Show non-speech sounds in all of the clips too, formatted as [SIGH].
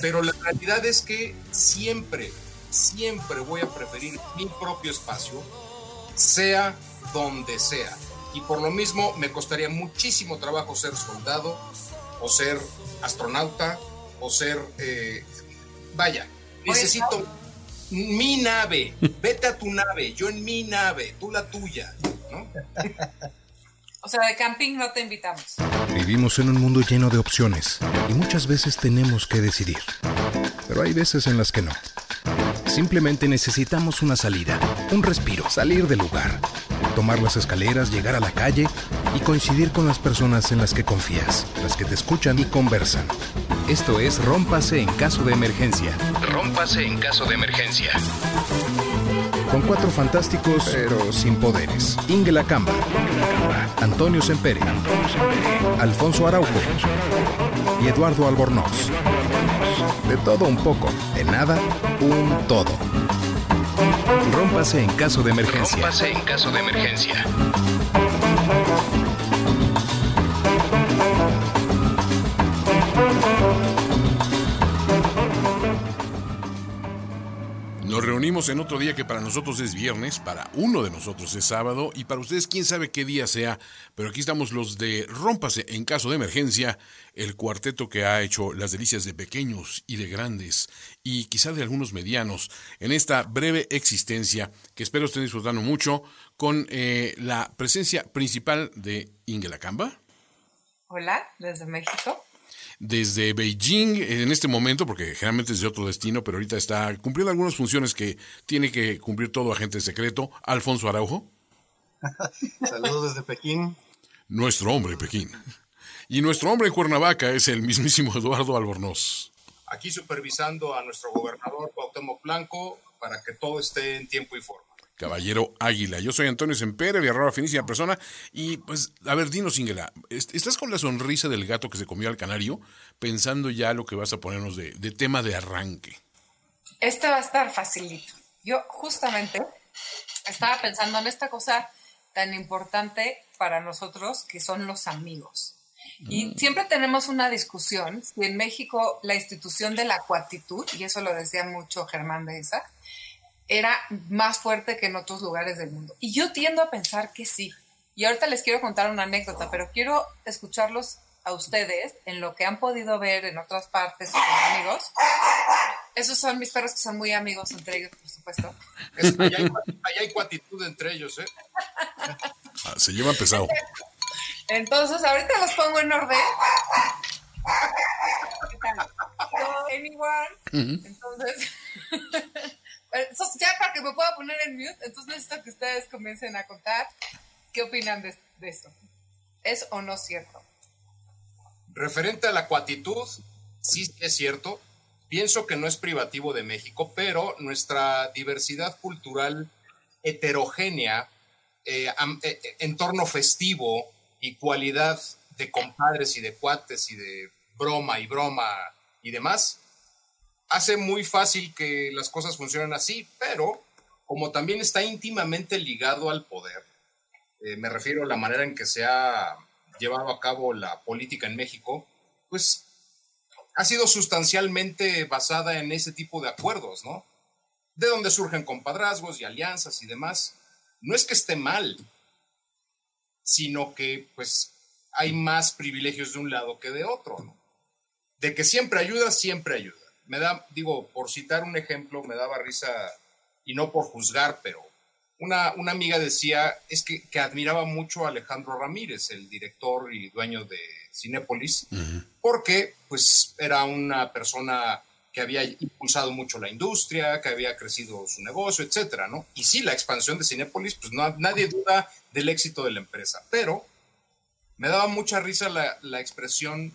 Pero la realidad es que siempre, siempre voy a preferir mi propio espacio, sea donde sea. Y por lo mismo me costaría muchísimo trabajo ser soldado o ser astronauta o ser... eh, vaya, necesito mi nave. Vete a tu nave, yo en mi nave, tú la tuya. ¿no? [LAUGHS] O sea, de camping no te invitamos. Vivimos en un mundo lleno de opciones y muchas veces tenemos que decidir. Pero hay veces en las que no. Simplemente necesitamos una salida, un respiro, salir del lugar, tomar las escaleras, llegar a la calle y coincidir con las personas en las que confías, las que te escuchan y conversan. Esto es Rómpase en caso de emergencia. Rómpase en caso de emergencia. Con cuatro fantásticos, pero sin poderes. Ingela Camba, Antonio Sempere, Alfonso Araujo y Eduardo Albornoz. De todo un poco, de nada, un todo. Rómpase en caso de emergencia. Rómpase en caso de emergencia. Reunimos en otro día que para nosotros es viernes, para uno de nosotros es sábado y para ustedes quién sabe qué día sea, pero aquí estamos los de Rómpase en caso de emergencia, el cuarteto que ha hecho las delicias de pequeños y de grandes y quizá de algunos medianos en esta breve existencia que espero estén disfrutando mucho con eh, la presencia principal de Ingela Camba Hola, desde México. Desde Beijing en este momento, porque generalmente es de otro destino, pero ahorita está cumpliendo algunas funciones que tiene que cumplir todo agente secreto, Alfonso Araujo, [LAUGHS] Saludos desde Pekín. nuestro hombre en Pekín. Y nuestro hombre en Cuernavaca es el mismísimo Eduardo Albornoz. Aquí supervisando a nuestro gobernador Cuauhtémoc Blanco para que todo esté en tiempo y forma. Caballero Águila. Yo soy Antonio Sempere, Villarroa, finísima persona. Y pues, a ver, dinos, Ingela, ¿est- ¿estás con la sonrisa del gato que se comió al canario? Pensando ya lo que vas a ponernos de, de tema de arranque. Este va a estar facilito. Yo justamente estaba pensando en esta cosa tan importante para nosotros que son los amigos. Y siempre tenemos una discusión si en México la institución de la cuatitud, y eso lo decía mucho Germán de esa, era más fuerte que en otros lugares del mundo. Y yo tiendo a pensar que sí. Y ahorita les quiero contar una anécdota, pero quiero escucharlos a ustedes en lo que han podido ver en otras partes o con amigos. Esos son mis perros que son muy amigos entre ellos, por supuesto. Es- allá, hay, allá hay cuatitud entre ellos, ¿eh? Ah, se lleva pesado. Entonces, ahorita los pongo en orden. ¿Qué tal? Hello, anyone? Entonces, [LAUGHS] ya para que me pueda poner en mute, entonces necesito que ustedes comiencen a contar qué opinan de, de esto. ¿Es o no cierto? Referente a la cuatitud, sí es cierto. Pienso que no es privativo de México, pero nuestra diversidad cultural heterogénea, eh, eh, eh, entorno festivo y cualidad de compadres y de cuates y de broma y broma y demás, hace muy fácil que las cosas funcionen así, pero como también está íntimamente ligado al poder, eh, me refiero a la manera en que se ha llevado a cabo la política en México, pues ha sido sustancialmente basada en ese tipo de acuerdos, ¿no? De donde surgen compadrazgos y alianzas y demás. No es que esté mal, sino que pues hay más privilegios de un lado que de otro, ¿no? De que siempre ayuda, siempre ayuda. Me da, digo, por citar un ejemplo, me daba risa, y no por juzgar, pero una, una amiga decía, es que, que admiraba mucho a Alejandro Ramírez, el director y dueño de Cinépolis, porque pues era una persona que había impulsado mucho la industria, que había crecido su negocio, etcétera, ¿no? Y sí, la expansión de Cinépolis, pues no, nadie duda del éxito de la empresa, pero me daba mucha risa la, la expresión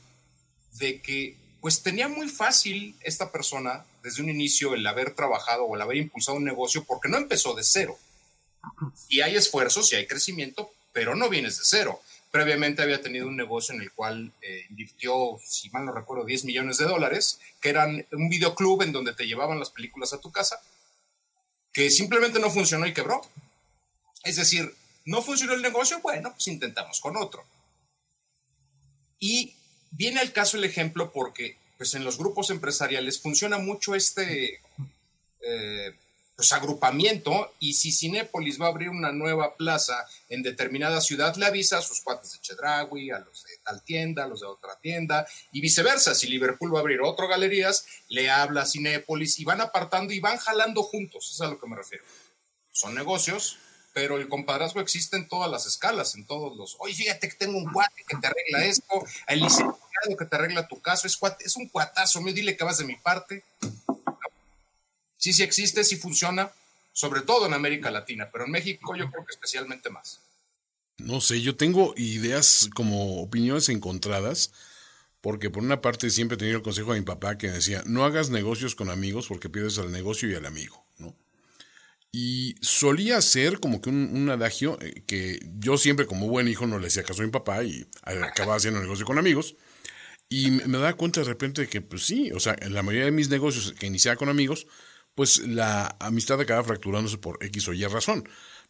de que pues tenía muy fácil esta persona desde un inicio el haber trabajado o el haber impulsado un negocio porque no empezó de cero. Y hay esfuerzos y hay crecimiento, pero no vienes de cero. Previamente había tenido un negocio en el cual eh, invirtió, si mal no recuerdo, 10 millones de dólares, que eran un videoclub en donde te llevaban las películas a tu casa, que simplemente no funcionó y quebró. Es decir, no funcionó el negocio, bueno, pues intentamos con otro. Y viene al caso el ejemplo porque pues en los grupos empresariales funciona mucho este eh, pues, agrupamiento y si Cinépolis va a abrir una nueva plaza en determinada ciudad, le avisa a sus cuates de Chedraui, a los de tal tienda, a los de otra tienda y viceversa. Si Liverpool va a abrir otro galerías, le habla a Cinépolis y van apartando y van jalando juntos, es a lo que me refiero. Son negocios, pero el compadrazgo existe en todas las escalas, en todos los, oye, fíjate que tengo un cuate que te arregla esto, el licenciado que te arregla tu caso, es, es un cuatazo, me dile que vas de mi parte sí, sí existe, sí funciona, sobre todo en América Latina, pero en México yo creo que especialmente más. No sé, yo tengo ideas como opiniones encontradas, porque por una parte siempre he tenido el consejo de mi papá que decía, no hagas negocios con amigos porque pierdes al negocio y al amigo. Y solía ser como que un, adagio eh, que yo siempre como buen hijo no le hacía caso a mi papá y acababa haciendo negocio con amigos. Y me, da cuenta de repente de que, pues sí, o sea, en la mayoría de mis negocios que iniciaba con amigos, pues la amistad acaba fracturándose por X o Y razón.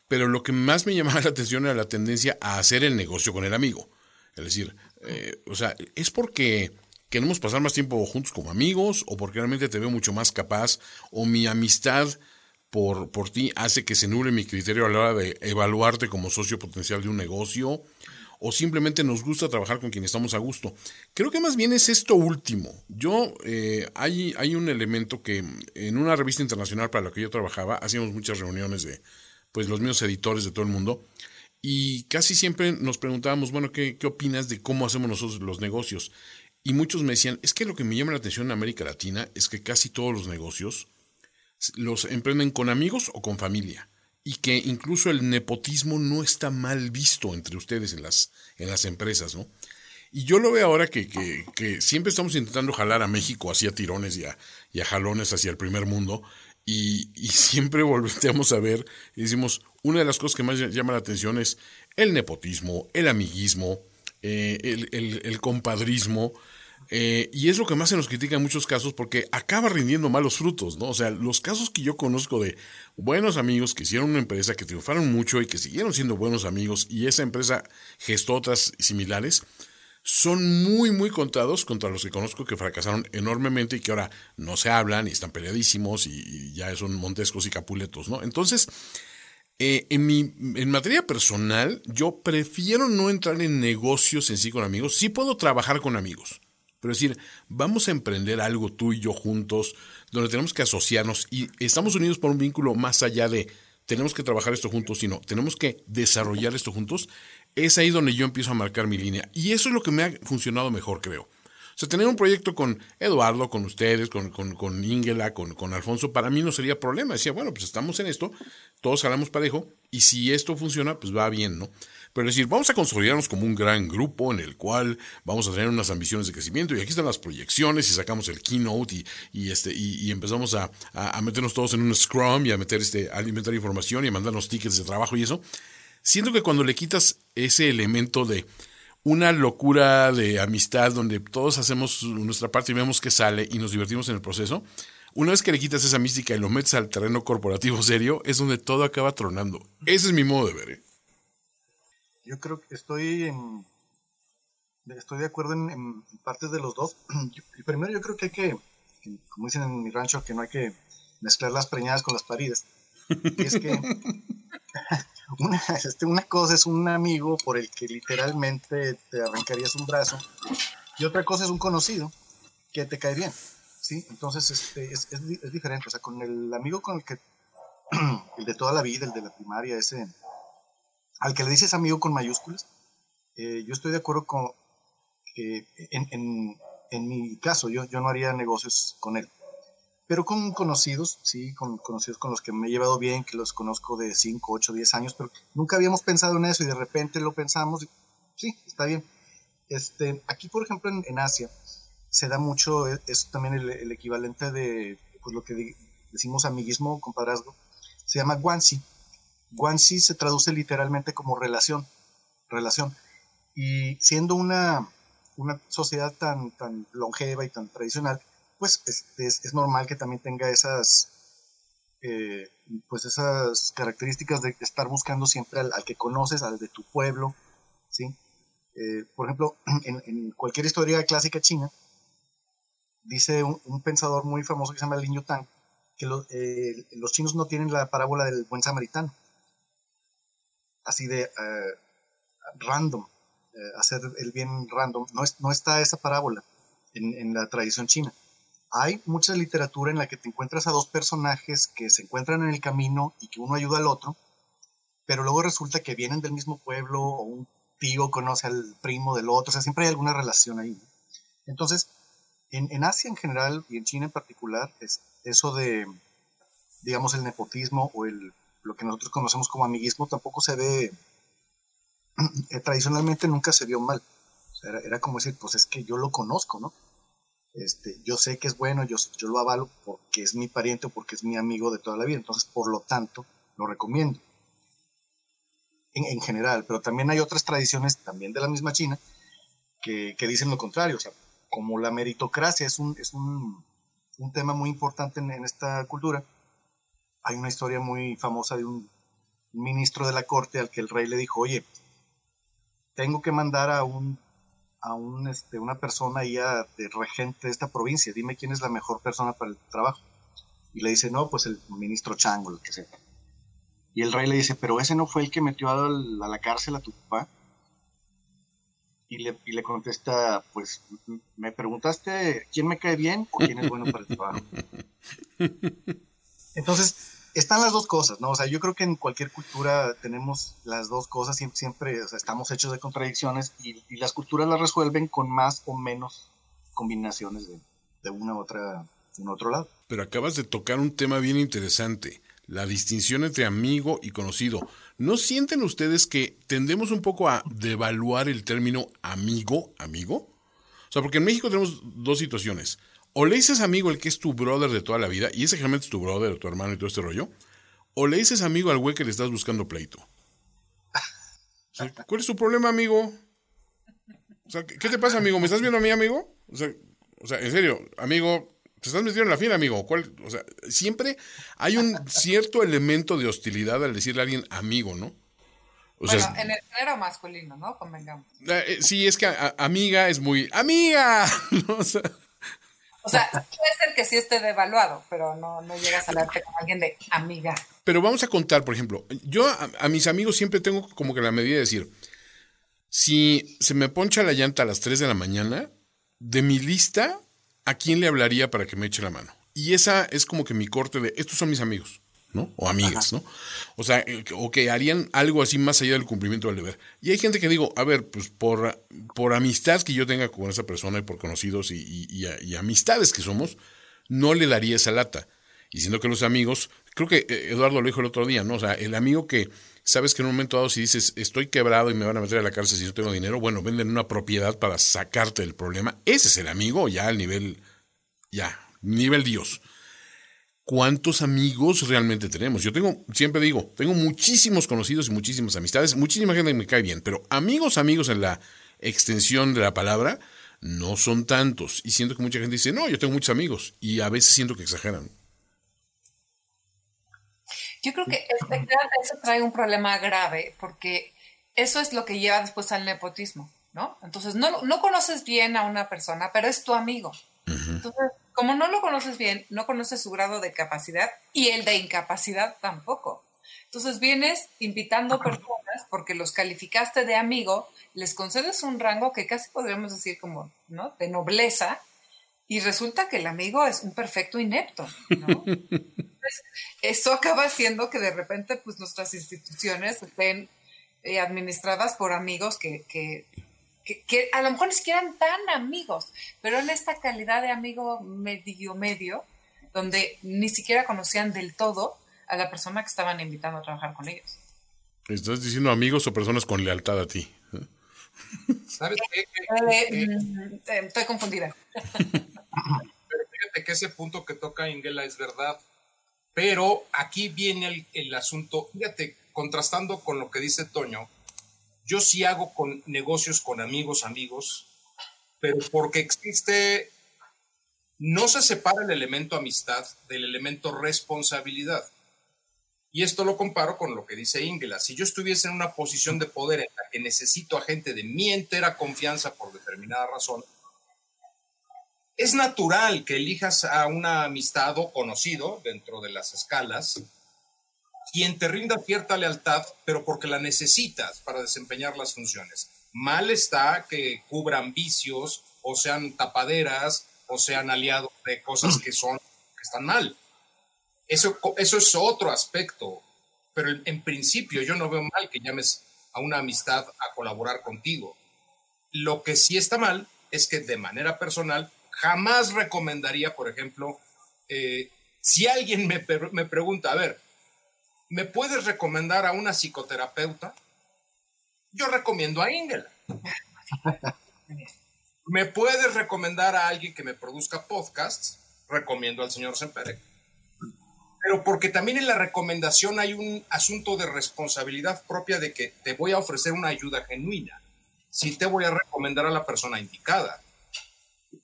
Pero lo que más me llamaba [LAUGHS] la atención era la tendencia a hacer el negocio con el amigo. Es decir, eh, o sea, es porque queremos pasar más tiempo juntos como amigos o porque realmente te veo mucho más capaz o mi amistad por, por ti hace que se nuble mi criterio a la hora de evaluarte como socio potencial de un negocio o simplemente nos gusta trabajar con quien estamos a gusto. Creo que más bien es esto último. Yo, eh, hay, hay un elemento que en una revista internacional para la que yo trabajaba, hacíamos muchas reuniones de pues los mismos editores de todo el mundo, y casi siempre nos preguntábamos, bueno, ¿qué, ¿qué opinas de cómo hacemos nosotros los negocios? Y muchos me decían, es que lo que me llama la atención en América Latina es que casi todos los negocios los emprenden con amigos o con familia y que incluso el nepotismo no está mal visto entre ustedes en las, en las empresas, ¿no? Y yo lo veo ahora que, que, siempre estamos intentando jalar a México hacia tirones y a, y a jalones hacia el primer mundo, y, y, [LAUGHS] siempre volvemos a ver y decimos, una de las cosas que más llama la atención es el nepotismo, el amiguismo, eh, el, el, el, compadrismo, eh, y es lo que más se nos critica en muchos casos porque acaba rindiendo malos frutos, ¿no? O sea, los casos que yo conozco de buenos amigos que hicieron una empresa, que triunfaron mucho y que siguieron siendo buenos amigos y esa empresa gestó otras similares, son muy, muy contados contra los que conozco que fracasaron enormemente y que ahora no se hablan y están peleadísimos y, ya son montescos y capuletos, ¿no? Entonces, eh, en, mi, en materia personal, yo prefiero no entrar en negocios en sí con amigos. Sí puedo trabajar con amigos pero decir, vamos a emprender algo tú y yo juntos, donde tenemos que asociarnos y estamos unidos por un vínculo más allá de tenemos que trabajar esto juntos, sino tenemos que desarrollar esto juntos. Es ahí donde yo empiezo a marcar mi línea. Y eso es lo que me ha funcionado mejor, creo. O sea, tener un proyecto con Eduardo, con ustedes, con, con, con Ingela, con, con, Alfonso, para mí no sería problema. Decía, bueno, pues estamos en esto, todos jalamos parejo, y si esto funciona, pues va bien, ¿no? Pero es decir, vamos a consolidarnos como un gran grupo en el cual vamos a tener unas ambiciones de crecimiento, y aquí están las proyecciones, y sacamos el keynote, y, este, y, empezamos a, a, meternos todos en un scrum, y a meter este, alimentar información, y a mandarnos tickets de trabajo y eso. Siento que cuando le quitas ese elemento de una locura de amistad donde todos hacemos nuestra parte y vemos que sale y nos divertimos en el proceso, una vez que le quitas esa mística y lo metes al terreno corporativo serio, es donde todo acaba tronando. Ese es mi modo de ver. ¿eh? Yo creo que estoy en, estoy de acuerdo en, partes de los dos. [CLEARS THROAT] primero yo creo que hay que, como dicen en mi rancho, que no hay que mezclar las preñadas con las paridas. es que [LAUGHS] una, este, una cosa es un amigo por el que literalmente te arrancarías un brazo y otra cosa es un conocido que te cae bien, ¿sí? Entonces este, es, es, diferente, o sea, con el amigo con el que, [CLEARS THROAT] el de toda la vida, el de la primaria, ese, al que le dices amigo con mayúsculas, eh, yo estoy de acuerdo con que en, en, en mi caso yo, yo no haría negocios con él pero con conocidos, sí, con conocidos con los que me he llevado bien, que los conozco de 5, 8, 10 años, pero nunca habíamos pensado en eso y de repente lo pensamos, y, sí, está bien. Este, aquí, por ejemplo, en, Asia, se da mucho, e, es, también el, equivalente de pues, lo que decimos amiguismo, compadrazgo, se llama guanxi. Guanxi se traduce literalmente como relación, relación. Y siendo una, una sociedad tan, tan longeva y tan tradicional, pues es, normal que también tenga esas, eh, pues esas características de estar buscando siempre al, que conoces, al de tu pueblo, ¿sí? Eh, por ejemplo, [CLEARS THROAT] en, cualquier historia clásica china, dice un, pensador muy famoso que se llama Lin Yutang, que eh, los chinos no tienen la parábola del buen samaritano. Así de eh, random, eh, hacer el bien random. No, es, no está esa parábola en, en, la tradición china. Hay mucha literatura en la que te encuentras a dos personajes que se encuentran en el camino y que uno ayuda al otro, pero luego resulta que vienen del mismo pueblo o un tío conoce al primo del otro, o sea, siempre hay alguna relación ahí. Entonces, en, Asia en general y en China en particular, es eso de, digamos, el nepotismo o el, lo que nosotros conocemos como amiguismo tampoco se ve, eh, tradicionalmente nunca se vio mal. era, como decir, pues es que yo lo conozco, ¿no? Este, yo sé que es bueno, yo, yo lo avalo porque es mi pariente o porque es mi amigo de toda la vida, entonces por lo tanto lo recomiendo. En, en general, pero también hay otras tradiciones, también de la misma China, que, que dicen lo contrario, o sea, como la meritocracia es un, es un, un tema muy importante en, esta cultura, hay una historia muy famosa de un, ministro de la corte al que el rey le dijo, oye, tengo que mandar a un a un, este, una persona ahí de regente de esta provincia, dime quién es la mejor persona para el trabajo. Y le dice, no, pues el ministro Chango, lo que sea. Y el rey le dice, pero ese no fue el que metió a la cárcel a tu papá y le, y le contesta, pues, me preguntaste quién me cae bien o quién es bueno para el trabajo. [LAUGHS] Entonces, están las dos cosas, ¿no? O sea, yo creo que en cualquier cultura tenemos las dos cosas, siempre, siempre estamos hechos de contradicciones y, las culturas las resuelven con más o menos combinaciones de, de una u otra, de un otro lado. Pero acabas de tocar un tema bien interesante, la distinción entre amigo y conocido. ¿No sienten ustedes que tendemos un poco a devaluar el término amigo, amigo? O sea, porque en México tenemos dos situaciones. O le dices amigo el que es tu brother de toda la vida, y ese generalmente es tu brother, tu hermano y todo este rollo. O le dices amigo al güey que le estás buscando pleito. ¿Cuál es tu problema, amigo? O sea, ¿qué te pasa, amigo? ¿Me estás viendo a mí, amigo? O sea, o sea, en serio, amigo, te estás metiendo en la fila, amigo. ¿Cuál? O sea, siempre hay un cierto elemento de hostilidad al decirle a alguien amigo, ¿no? O bueno, en el género masculino, ¿no? Convengamos. Eh, sí, es que amiga es muy. ¡Amiga! [LAUGHS] o, sea, puede ser que sí esté devaluado, pero no, no llegas a hablarte con alguien de amiga. Pero vamos a contar, por ejemplo, yo a, a, mis amigos siempre tengo como que la medida de decir: si se me poncha la llanta a las 3 de la mañana, de mi lista ¿a quién le hablaría para que me eche la mano? Y esa es como que mi corte de, estos son mis amigos, ¿no? O amigas, ¿no? O sea, eh, o que harían algo así más allá del cumplimiento del deber. Y hay gente que digo, a ver, pues por, por amistad que yo tenga con esa persona y por conocidos y, amistades que somos, no le daría esa lata. Y siendo que los amigos, creo que eh, Eduardo lo dijo el otro día, ¿no? O sea, el amigo que sabes que en un momento dado si dices estoy quebrado y me van a meter a la cárcel si no tengo dinero, bueno, venden una propiedad para sacarte del problema. Ese es el amigo ya al nivel, ya, nivel Dios. ¿Cuántos amigos realmente tenemos? Yo tengo, siempre digo, tengo muchísimos conocidos y muchísimas amistades, muchísima gente que me cae bien, pero amigos, amigos en la extensión de la palabra, no son tantos. Y siento que mucha gente dice, no, yo tengo muchos amigos. Y a veces siento que exageran. Yo creo que eso trae un problema grave porque eso es lo que lleva después al nepotismo, ¿no? Entonces, no, no conoces bien a una persona, pero es tu amigo. Entonces, como no lo conoces bien, no conoces su grado de capacidad y el de incapacidad tampoco. Entonces vienes invitando personas porque los calificaste de amigo, les concedes un rango que casi podríamos decir como, ¿no? De nobleza, y resulta que el amigo es un perfecto inepto, ¿no? eso acaba haciendo que de repente pues nuestras instituciones estén eh, administradas por amigos que, que, que, a lo mejor ni siquiera eran tan amigos, pero en esta calidad de amigo medio medio, donde ni siquiera conocían del todo a la persona que estaban invitando a trabajar con ellos. ¿Estás diciendo amigos o personas con lealtad a ti? [LAUGHS] ¿Sabes qué? Eh, mm, eh, estoy confundida. Pero fíjate que ese punto que toca Ingela es verdad. Pero aquí viene el, asunto, fíjate, contrastando con lo que dice Toño, yo sí hago negocios con amigos, amigos, pero porque existe, no se separa el elemento amistad del elemento responsabilidad. Y esto lo comparo con lo que dice Ingela. Si yo estuviese en una posición de poder en la que necesito a gente de mi entera confianza por determinada razón, es natural que elijas a una amistad o conocido dentro de las escalas, quien te rinda cierta lealtad, pero porque la necesitas para desempeñar las funciones. Mal está que cubran vicios o sean tapaderas o sean aliados de cosas que son que están mal. Eso, eso es otro aspecto, pero en principio yo no veo mal que llames a una amistad a colaborar contigo. Lo que sí está mal es que de manera personal jamás recomendaría, por ejemplo, eh, si alguien me, me pregunta, a ver, ¿me puedes recomendar a una psicoterapeuta? Yo recomiendo a Ingela. ¿Me puedes recomendar a alguien que me produzca podcasts? Recomiendo al señor Semperek. Pero porque también en la recomendación hay un asunto de responsabilidad propia de que te voy a ofrecer una ayuda genuina. Si te voy a recomendar a la persona indicada.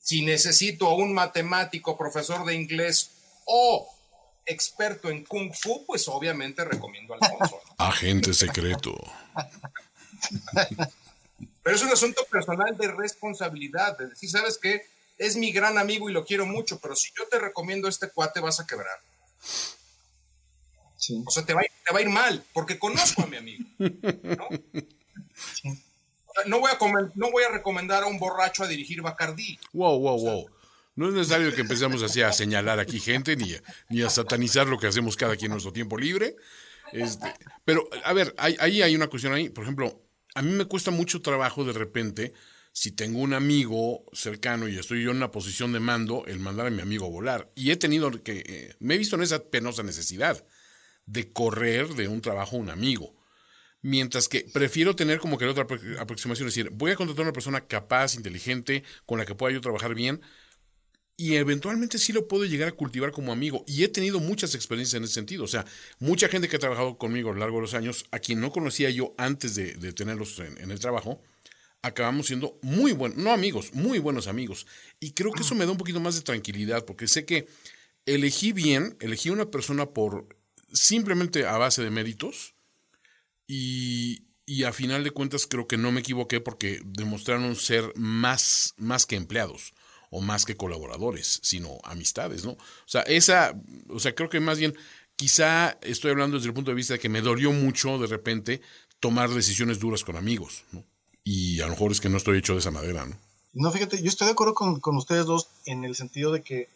Si necesito a un matemático, profesor de inglés o experto en kung fu, pues obviamente recomiendo al Alfonso. [LAUGHS] Agente secreto. Pero es un asunto personal de responsabilidad, de decir, ¿sabes qué? Es mi gran amigo y lo quiero mucho, pero si yo te recomiendo este cuate, vas a quebrar. O sea, te va, a ir, mal, porque conozco a mi amigo. ¿no? no, voy a no voy a recomendar a un borracho a dirigir Bacardí. Wow, wow, wow. No es necesario que empecemos así a señalar aquí gente ni a, ni a satanizar lo que hacemos cada quien en nuestro tiempo libre. Este, pero, a ver, ahí hay una cuestión ahí. Por ejemplo, a mí me cuesta mucho trabajo de repente, si tengo un amigo cercano y estoy yo en una posición de mando, el mandar a mi amigo a volar. Y he tenido que, eh, me he visto en esa penosa necesidad de correr de un trabajo a un amigo. Mientras que prefiero tener como que la otra aproximación, es decir, voy a contratar a una persona capaz, inteligente, con la que pueda yo trabajar bien, y eventualmente sí lo puedo llegar a cultivar como amigo. Y he tenido muchas experiencias en ese sentido. O sea, mucha gente que ha trabajado conmigo a lo largo de los años, a quien no conocía yo antes de, tenerlos en, el trabajo, acabamos siendo muy buenos, no amigos, muy buenos amigos. Y creo que eso me da un poquito más de tranquilidad, porque sé que elegí bien, elegí una persona por simplemente a base de méritos. Y, y a final de cuentas creo que no me equivoqué porque demostraron ser más, más que empleados o más que colaboradores, sino amistades, ¿no? O sea, esa, o sea, creo que más bien, quizá estoy hablando desde el punto de vista de que me dolió mucho de repente tomar decisiones duras con amigos, ¿no? Y a lo mejor es que no estoy hecho de esa manera, ¿no? No, fíjate, yo estoy de acuerdo con, ustedes dos en el sentido de que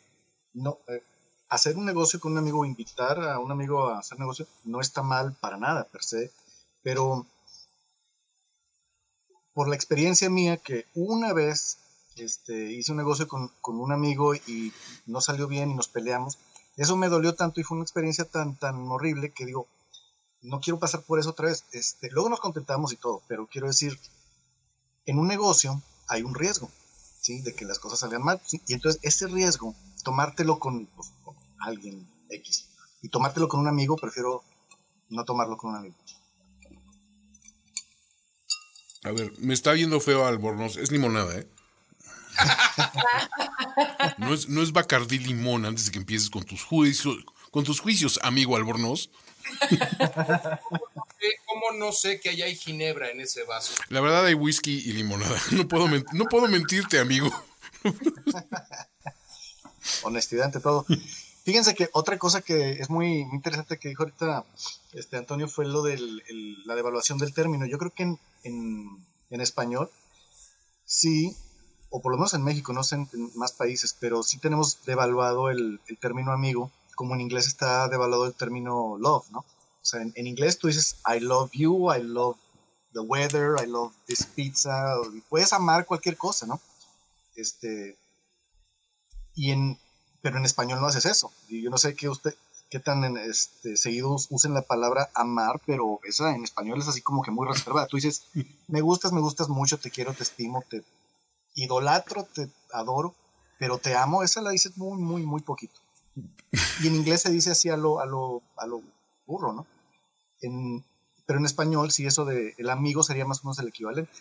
no, eh, hacer un negocio con un amigo, invitar a un amigo a hacer negocio, no está mal para nada, per se, pero por la experiencia mía que una vez este, hice un negocio con, un amigo y no salió bien y nos peleamos. Eso me dolió tanto y fue una experiencia tan, tan horrible que digo, no quiero pasar por eso otra vez. Este, luego nos contentamos y todo, pero quiero decir, en un negocio hay un riesgo, ¿sí? De que las cosas salgan mal. Y entonces ese riesgo, tomártelo con, pues, con alguien X y tomártelo con un amigo, prefiero no tomarlo con un amigo. A ver, me está viendo feo Albornoz. Es limonada, ¿eh? No, es, no es Bacardí limón antes de que empieces con tus juicios, con tus juicios, amigo Albornoz. [LAUGHS] ¿Cómo no sé que allá hay ginebra en ese vaso? La verdad hay whisky y limonada. No puedo, no puedo mentirte, amigo. Honestidad ante todo. Fíjense que otra cosa que es muy, interesante que dijo ahorita este Antonio fue lo de la devaluación del término. Yo creo que en, en, en español sí o por lo menos en México, no sé en, más países, pero sí tenemos devaluado el, término amigo, como en inglés está devaluado el término love, ¿no? O sea, en, inglés tú dices I love you, I love the weather, I love this pizza, puedes amar cualquier cosa, ¿no? Este, y en, pero en español no haces eso. Y yo no sé qué usted, qué tan este, seguidos usen la palabra amar, pero esa en español es así como que muy reservada. Tú dices, me gustas, me gustas mucho, te quiero, te estimo, te, idolatro, te adoro, pero te amo, esa la dices muy, muy, muy poquito. Y en inglés se dice así a lo, a lo, a lo burro, ¿no? Pero en español, sí, eso de el amigo sería más o menos el equivalente.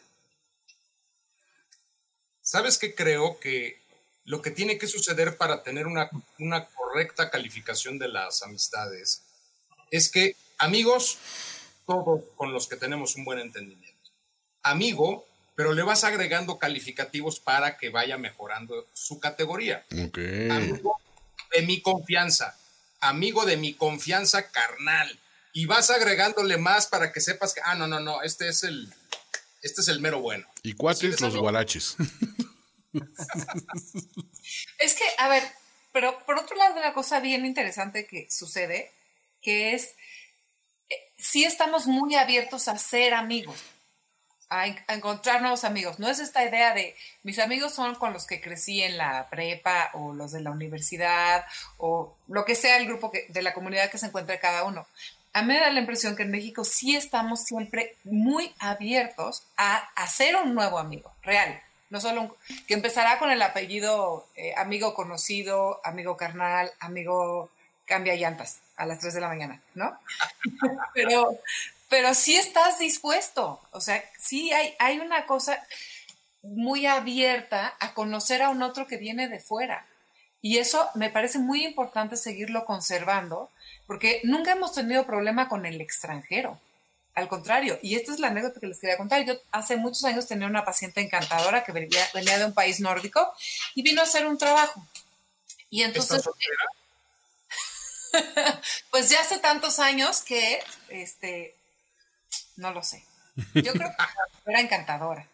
¿Sabes qué creo que lo que tiene que suceder para tener una, una correcta calificación de las amistades es que amigos, todos con los que tenemos un buen entendimiento. Amigo, pero le vas agregando calificativos para que vaya mejorando su categoría. Amigo de mi confianza, amigo de mi confianza carnal. Y vas agregándole más para que sepas que, ah, no, no, no, este es el, este es el mero bueno. Y cuates los guaraches. [LAUGHS] es que, a ver, pero por otro lado, una cosa bien interesante que sucede, que es, eh, sí estamos muy abiertos a ser amigos a, encontrar nuevos amigos. No es esta idea de mis amigos son con los que crecí en la prepa o los de la universidad o lo que sea el grupo de la comunidad que se encuentre cada uno. A mí me da la impresión que en México sí estamos siempre muy abiertos a hacer un nuevo amigo, real. No solo un, que empezará con el apellido eh, amigo conocido, amigo carnal, amigo cambia llantas a las 3 de la mañana, ¿no? [LAUGHS] pero, pero sí estás dispuesto, o sea, sí hay, hay una cosa muy abierta a conocer a un otro que viene de fuera. Y eso me parece muy importante seguirlo conservando, porque nunca hemos tenido problema con el extranjero. Al contrario, y esta es la anécdota que les quería contar. Yo hace muchos años tenía una paciente encantadora que venía, venía de un país nórdico y vino a hacer un trabajo. Y entonces... [LAUGHS] pues ya hace tantos años que este, no lo sé. Yo creo que era encantadora,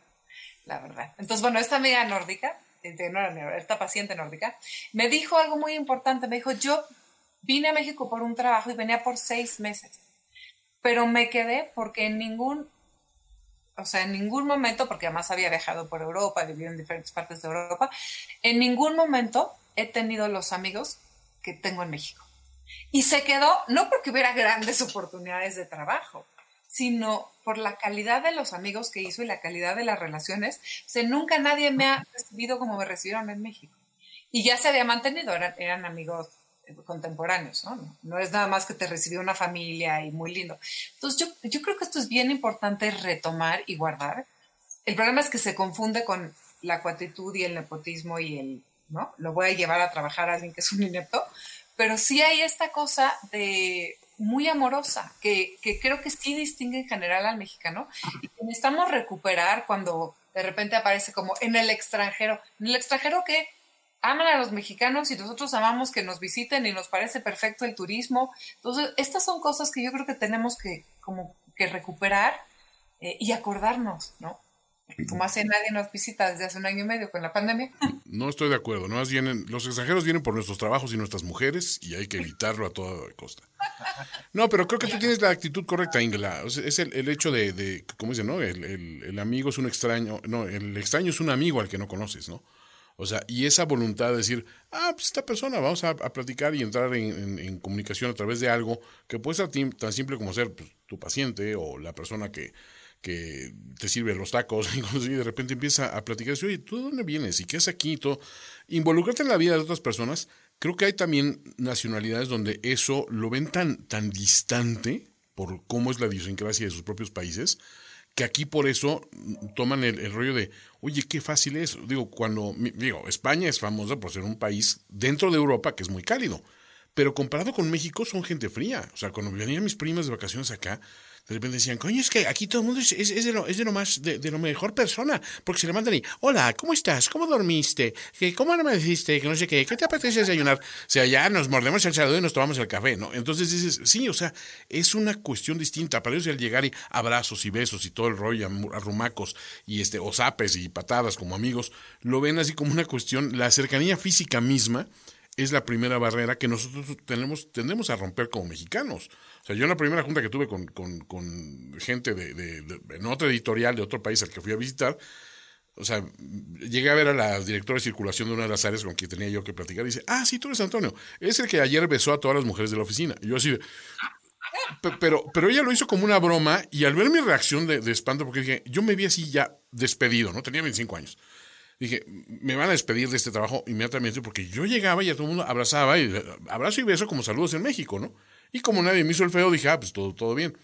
la verdad. Entonces, bueno, esta amiga nórdica, esta paciente nórdica, me dijo algo muy importante. Me dijo, yo vine a México por un trabajo y venía por seis meses, pero me quedé porque en ningún, o sea, en ningún momento, porque además había viajado por Europa, vivido en diferentes partes de Europa, en ningún momento he tenido los amigos que tengo en México. Y se quedó, no porque hubiera grandes oportunidades de trabajo, sino por la calidad de los amigos que hizo y la calidad de las relaciones. O nunca nadie me ha recibido como me recibieron en México. Y ya se había mantenido, eran, eran amigos contemporáneos, ¿no? ¿no? es nada más que te recibió una familia y muy lindo. Entonces, yo, yo creo que esto es bien importante retomar y guardar. El problema es que se confunde con la cuatitud y el nepotismo y el, ¿no? Lo voy a llevar a trabajar a alguien que es un inepto, pero sí hay esta cosa de muy amorosa, que, creo que sí distingue en general al mexicano y que necesitamos recuperar cuando de repente aparece como en el extranjero. En el extranjero que aman a los mexicanos y nosotros amamos que nos visiten y nos parece perfecto el turismo. Entonces, estas son cosas que yo creo que tenemos que como que recuperar eh, y acordarnos, ¿no? Como hace nadie nos visita desde hace un año y medio con la pandemia. No estoy de acuerdo, no vienen, los extranjeros vienen por nuestros trabajos y nuestras mujeres y hay que evitarlo a toda costa. No, pero creo que tú tienes la actitud correcta, Ingela. es el, hecho de, de, como dicen, ¿no? El, amigo es un extraño, no, el extraño es un amigo al que no conoces, ¿no? O sea, y esa voluntad de decir, ah, pues esta persona, vamos a, platicar y entrar en, comunicación a través de algo que puede ser tan simple como ser pues, tu paciente o la persona que, que te sirve los tacos [LAUGHS] y de repente empieza a platicar, oye, ¿tú de dónde vienes? ¿Y qué es aquí? Y todo. Involucrarte en la vida de otras personas, creo que hay también nacionalidades donde eso lo ven tan, tan distante por cómo es la idiosincrasia de sus propios países, que aquí por eso toman el, rollo de, oye, qué fácil es. Digo, cuando, digo, España es famosa por ser un país dentro de Europa que es muy cálido, pero comparado con México son gente fría. O sea, cuando venían mis primas de vacaciones acá, de repente decían, coño, es que aquí todo el mundo es, es, de, lo, es de lo más, de, de, lo mejor persona, porque se le mandan y, hola, ¿cómo estás? ¿Cómo dormiste? ¿Qué, ¿Cómo no me dijiste? Que no sé qué, ¿qué te apetece desayunar? O sea, ya nos mordemos el saludo y nos tomamos el café, ¿no? Entonces dices, sí, o sea, es una cuestión distinta. Para ellos el llegar y abrazos y besos y todo el rollo, arrumacos y este, o zapes y patadas como amigos, lo ven así como una cuestión, la cercanía física misma es la primera barrera que nosotros tenemos, tendemos a romper como mexicanos. O sea, yo en la primera junta que tuve con, gente de, en otra editorial de otro país al que fui a visitar, o sea, llegué a ver a la directora de circulación de una de las áreas con quien tenía yo que platicar y dice, ah, sí, tú eres Antonio, es el que ayer besó a todas las mujeres de la oficina. Yo así de, pero, pero ella lo hizo como una broma y al ver mi reacción de, de, espanto, porque dije, yo me vi así ya despedido, ¿no? Tenía 25 años dije, me van a despedir de este trabajo inmediatamente porque yo llegaba y a todo el mundo abrazaba y abrazo y beso como saludos en México, ¿no? Y como nadie me hizo el feo, dije, ah, pues todo, todo bien.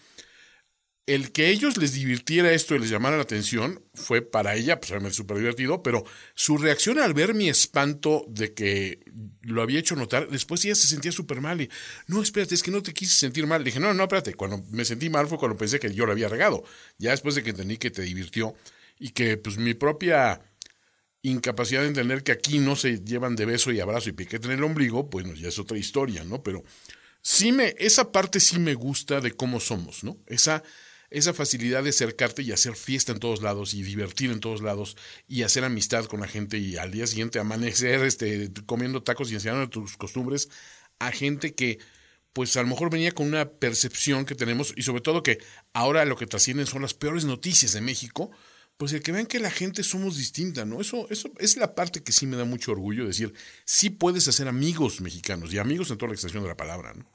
El que ellos les divirtiera esto y les llamara la atención fue para ella, pues obviamente súper divertido, pero su reacción al ver mi espanto de que lo había hecho notar, después ella se sentía súper mal y, no, espérate, es que no te quise sentir mal. Dije, no, no, espérate, cuando me sentí mal fue cuando pensé que yo lo había regado. Ya después de que entendí que te divirtió, y que pues mi propia incapacidad de entender que aquí no se llevan de beso y abrazo y piquete en el ombligo, bueno, ya es otra historia, ¿no? Pero sí me, esa parte sí me gusta de cómo somos, ¿no? Esa, esa facilidad de acercarte y hacer fiesta en todos lados y divertir en todos lados y hacer amistad con la gente y al día siguiente amanecer este, comiendo tacos y enseñando tus costumbres a gente que pues a lo mejor venía con una percepción que tenemos y sobre todo que ahora lo que trascienden son las peores noticias de México, pues el que vean que la gente somos distinta, ¿no? Eso, eso es la parte que sí me da mucho orgullo, decir, sí puedes hacer amigos mexicanos y amigos en toda la extensión de la palabra, ¿no?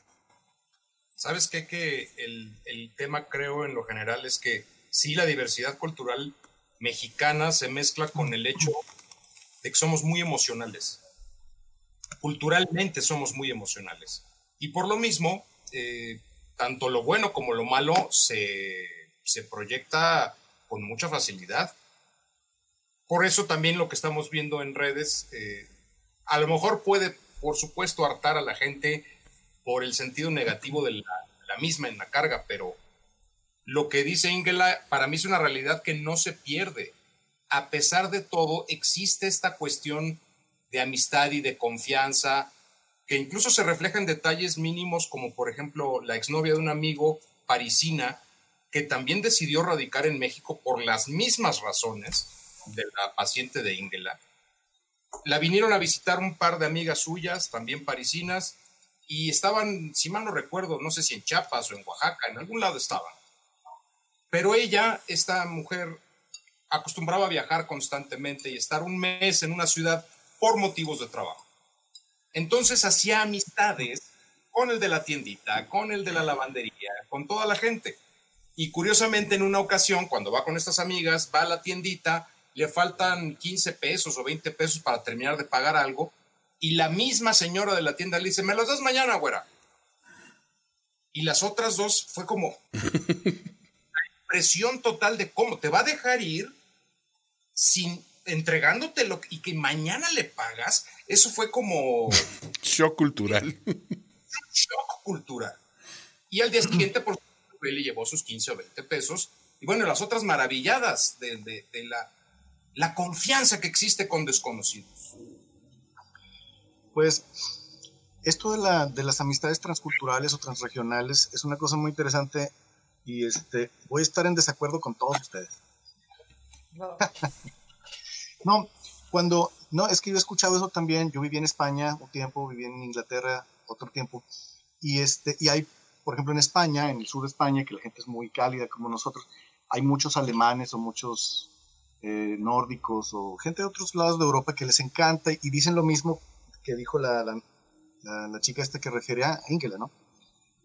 ¿Sabes qué? Que el, tema, creo, en lo general es que sí la diversidad cultural mexicana se mezcla con el hecho de que somos muy emocionales. Culturalmente somos muy emocionales. Y por lo mismo, eh, tanto lo bueno como lo malo se, proyecta con mucha facilidad. Por eso también lo que estamos viendo en redes, eh, a lo mejor puede, por supuesto, hartar a la gente por el sentido negativo de la, misma en la carga, pero lo que dice Ingela para mí es una realidad que no se pierde. A pesar de todo, existe esta cuestión de amistad y de confianza que incluso se refleja en detalles mínimos como por ejemplo la exnovia de un amigo parisina que también decidió radicar en México por las mismas razones de la paciente de Ingela. La vinieron a visitar un par de amigas suyas, también parisinas, y estaban, si mal no recuerdo, no sé si en Chiapas o en Oaxaca, en algún lado estaban. Pero ella, esta mujer, acostumbraba a viajar constantemente y estar un mes en una ciudad por motivos de trabajo. Entonces hacía amistades con el de la tiendita, con el de la lavandería, con toda la gente. Y curiosamente en una ocasión, cuando va con estas amigas, va a la tiendita, le faltan 15 pesos o 20 pesos para terminar de pagar algo y la misma señora de la tienda le dice, me los das mañana, güera. Y las otras dos fue como [LAUGHS] la impresión total de cómo te va a dejar ir sin entregándotelo y que mañana le pagas. Eso fue como... Shock cultural. Shock cultural. Y al día siguiente, por supuesto, le llevó sus 15 o 20 pesos. Y bueno, las otras maravilladas de, la, la confianza que existe con desconocidos. Pues esto de, la, de las amistades transculturales o transregionales es una cosa muy interesante y este, voy a estar en desacuerdo con todos ustedes. No. cuando, no, es que yo he escuchado eso también, yo viví en España un tiempo, viví en Inglaterra otro tiempo, y, este, y hay, por ejemplo, en España, en el sur de España, que la gente es muy cálida como nosotros, hay muchos alemanes o muchos eh, nórdicos o gente de otros lados de Europa que les encanta y dicen lo mismo que dijo la, la, chica esta que refiere a Ingela, ¿no?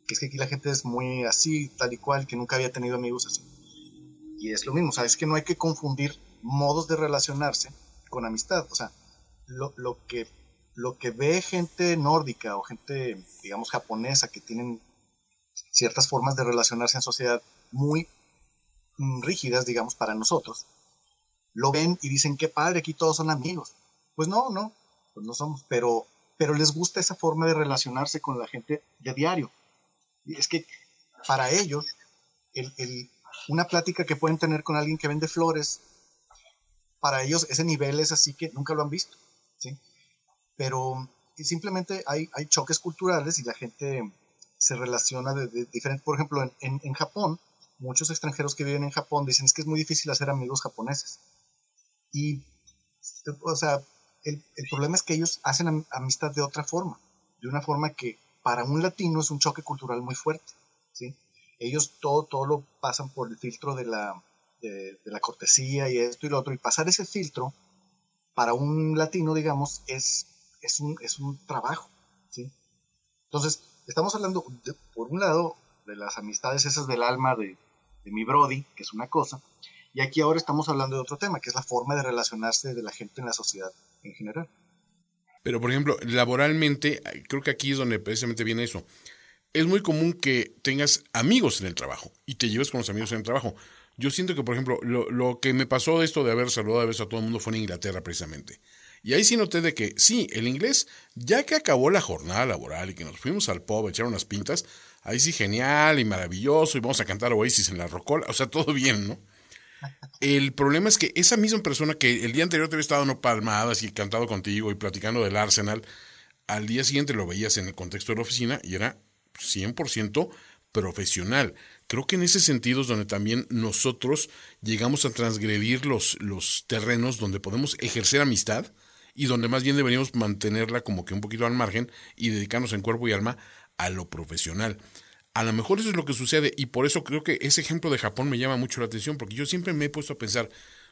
Que es que aquí la gente es muy así, tal y cual, que nunca había tenido amigos así. Y es lo mismo, o sea, es que no hay que confundir modos de relacionarse con amistad. O sea, lo, lo, que, lo que ve gente nórdica o gente, digamos, japonesa que tienen ciertas formas de relacionarse en sociedad muy mm, rígidas, digamos, para nosotros, lo ven y dicen, qué padre, aquí todos son amigos. Pues no, no, pues no somos, pero, pero les gusta esa forma de relacionarse con la gente de diario. Es que para ellos, el, una plática que pueden tener con alguien que vende flores, para ellos ese nivel es así que nunca lo han visto, ¿sí? Pero simplemente hay, hay choques culturales y la gente se relaciona de, diferente. Por ejemplo, en, en, Japón, muchos extranjeros que viven en Japón dicen es que es muy difícil hacer amigos japoneses. Y, o sea, el, problema es que ellos hacen amistad de otra forma, de una forma que para un latino es un choque cultural muy fuerte, ¿sí? Ellos todo, todo lo pasan por el filtro de la, de, la cortesía y esto y lo otro, y pasar ese filtro para un latino, digamos, es, es, un, es un trabajo, ¿sí? Entonces, estamos hablando, por un lado, de las amistades esas del alma de, mi Brody, que es una cosa, y aquí ahora estamos hablando de otro tema, que es la forma de relacionarse de la gente en la sociedad en general. Pero, por ejemplo, laboralmente, creo que aquí es donde precisamente viene eso. Es muy común que tengas amigos en el trabajo y te lleves con los amigos en el trabajo. Yo siento que, por ejemplo, lo, que me pasó de esto de haber saludado a veces a todo el mundo fue en Inglaterra precisamente. Y ahí sí noté de que, sí, el inglés, ya que acabó la jornada laboral y que nos fuimos al pub a echar unas pintas, ahí sí genial y maravilloso y vamos a cantar Oasis en la rocola, o sea, todo bien, ¿no? El problema es que esa misma persona que el día anterior te había estado dando palmadas y cantado contigo y platicando del Arsenal, al día siguiente lo veías en el contexto de la oficina y era 100% profesional. Creo que en ese sentido es donde también nosotros llegamos a transgredir los, los terrenos donde podemos ejercer amistad y donde más bien deberíamos mantenerla como que un poquito al margen y dedicarnos en cuerpo y alma a lo profesional. A lo mejor eso es lo que sucede y por eso creo que ese ejemplo de Japón me llama mucho la atención porque yo siempre me he puesto a pensar,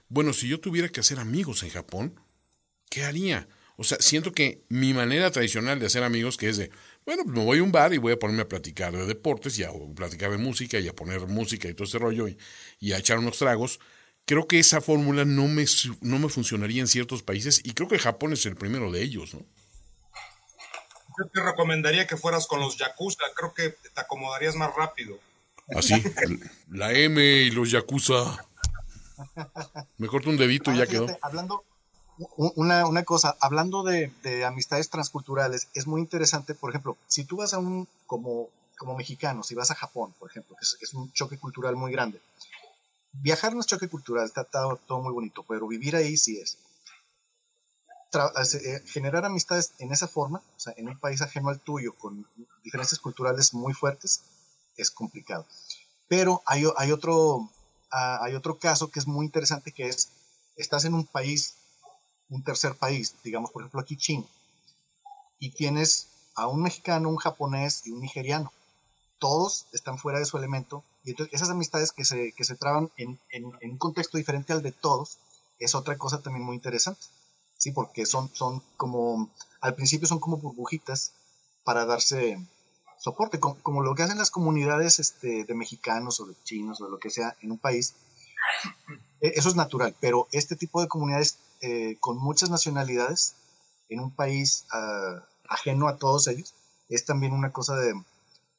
bueno, si yo tuviera que hacer amigos en Japón, ¿qué haría? O sea, siento que mi manera tradicional de hacer amigos, que es de, bueno, pues me voy a un bar y voy a ponerme a platicar de deportes y a platicar de música y a poner música y todo ese rollo y, y a echar unos tragos, creo que esa fórmula no me, no me funcionaría en ciertos países y creo que Japón es el primero de ellos, ¿no? Yo te recomendaría que fueras con los Yakuza, creo que te acomodarías más rápido. Así, ¿Ah, la M y los Yakuza. Me corto un dedito y ya quedó. Hablando, una, una, cosa, hablando de, de, amistades transculturales, es muy interesante, por ejemplo, si tú vas a un, como, como mexicano, si vas a Japón, por ejemplo, que es, es un choque cultural muy grande, viajar no es choque cultural, está todo, todo, muy bonito, pero vivir ahí sí es. Eh, generar amistades en esa forma, o sea, en un país ajeno al tuyo, con diferencias culturales muy fuertes, es complicado. Pero hay, otro, hay otro caso que es muy interesante, que es, estás en un país, un tercer país, digamos, por ejemplo, aquí China, y tienes a un mexicano, un japonés y un nigeriano. Todos están fuera de su elemento, y entonces esas amistades que se, que se traban en, en, un contexto diferente al de todos, es otra cosa también muy interesante. ¿sí? Porque son, son como, al principio son como burbujitas para darse soporte, como, lo que hacen las comunidades este, de mexicanos o de chinos o lo que sea en un país. E, eso es natural, pero este tipo de comunidades eh, con muchas nacionalidades en un país uh, ajeno a todos ellos es también una cosa de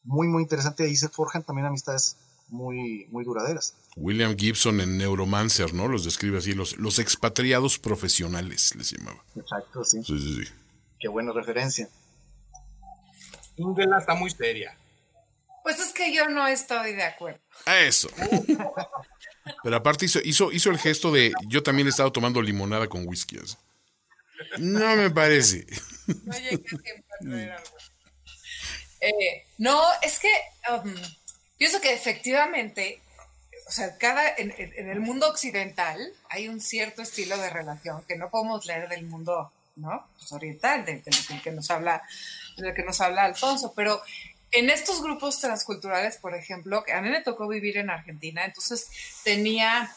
muy, muy interesante. Ahí se forjan también amistades muy, muy duraderas. William Gibson en Neuromancer, ¿no? Los describe así, los, los expatriados profesionales, les llamaba. Exacto, sí. Sí, sí, sí. Qué buena referencia. Ingela está muy seria. Pues es que yo no estoy de acuerdo. Eso. Pero aparte hizo, hizo, hizo el gesto de yo también he estado tomando limonada con whisky. No me parece. No llegué a algo. Eh, no, es que um, pienso que efectivamente, o sea, cada, en, el mundo occidental hay un cierto estilo de relación que no podemos leer del mundo, ¿no? Pues oriental, del, que nos habla, del que nos habla Alfonso, pero en estos grupos transculturales, por ejemplo, que a mí me tocó vivir en Argentina, entonces tenía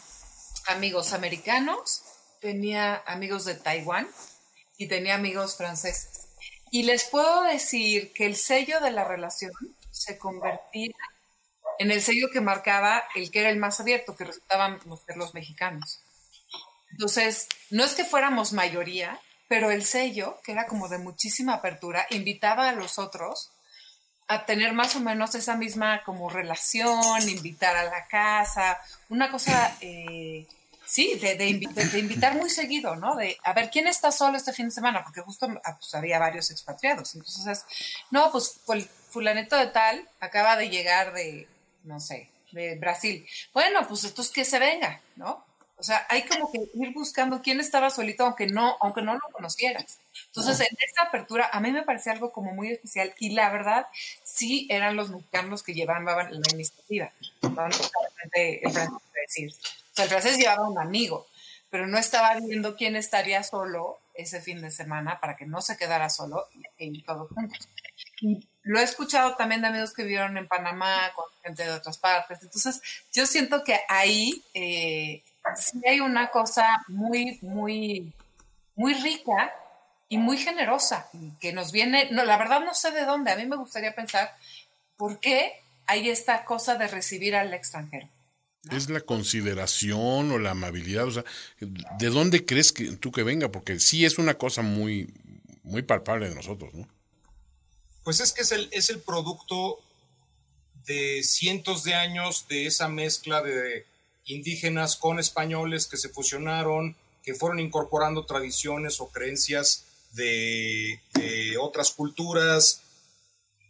amigos americanos, tenía amigos de Taiwán y tenía amigos franceses. Y les puedo decir que el sello de la relación se convertía en el sello que marcaba el que era el más abierto, que resultaban ser los mexicanos. Entonces, no es que fuéramos mayoría, pero el sello, que era como de muchísima apertura, invitaba a los otros a tener más o menos esa misma como relación, invitar a la casa, una cosa, eh, sí, de, invitar muy seguido, ¿no? De, a ver, ¿quién está solo este fin de semana? Porque justo ah, pues, había varios expatriados. Entonces, no, pues fulanito de tal acaba de llegar de, no sé, de Brasil. Bueno, pues entonces que se venga, ¿no? O sea, hay como que ir buscando quién estaba solito, aunque no, aunque no lo conocieras. Entonces, en esta apertura, a mí me parecía algo como muy especial y la verdad, sí eran los mexicanos que llevaban la iniciativa. No el francés, decir. O sea, el francés llevaba un amigo, pero no estaba viendo quién estaría solo ese fin de semana para que no se quedara solo y, todos juntos. Y lo he escuchado también de amigos que vivieron en Panamá, con gente de otras partes. Entonces, yo siento que ahí eh, sí hay una cosa muy, muy, muy rica y muy generosa, que nos viene, no, la verdad no sé de dónde, a mí me gustaría pensar por qué hay esta cosa de recibir al extranjero. Es la consideración o la amabilidad, o sea, ¿de dónde crees que tú que venga? Porque sí es una cosa muy, muy palpable de nosotros, ¿no? Pues es que es el, es el producto de cientos de años de esa mezcla de indígenas con españoles que se fusionaron, que fueron incorporando tradiciones o creencias de, otras culturas.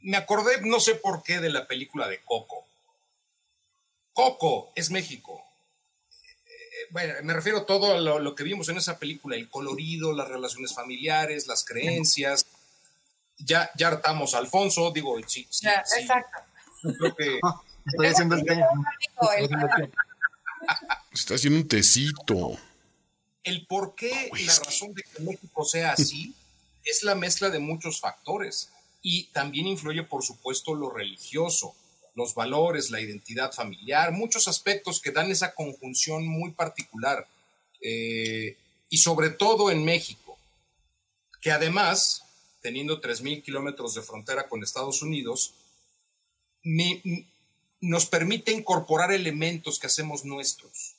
Me acordé, no sé por qué, de la película de Coco. Coco es México. bueno, me refiero a todo lo, lo, que vimos en esa película, el colorido, las relaciones familiares, las creencias. Ya, ya hartamos a Alfonso, digo, sí, sí, Ya, sí, Exacto. creo que [LAUGHS] Estoy haciendo el té. Está haciendo un tecito. el por qué y la razón de que México sea así [LAUGHS] es la mezcla de muchos factores y también influye, por supuesto, lo religioso, los valores, la identidad familiar, muchos aspectos que dan esa conjunción muy particular eh, y sobre todo en México, que además, teniendo 3.000 kilómetros de frontera con Estados Unidos, ni- ni- nos permite incorporar elementos que hacemos nuestros.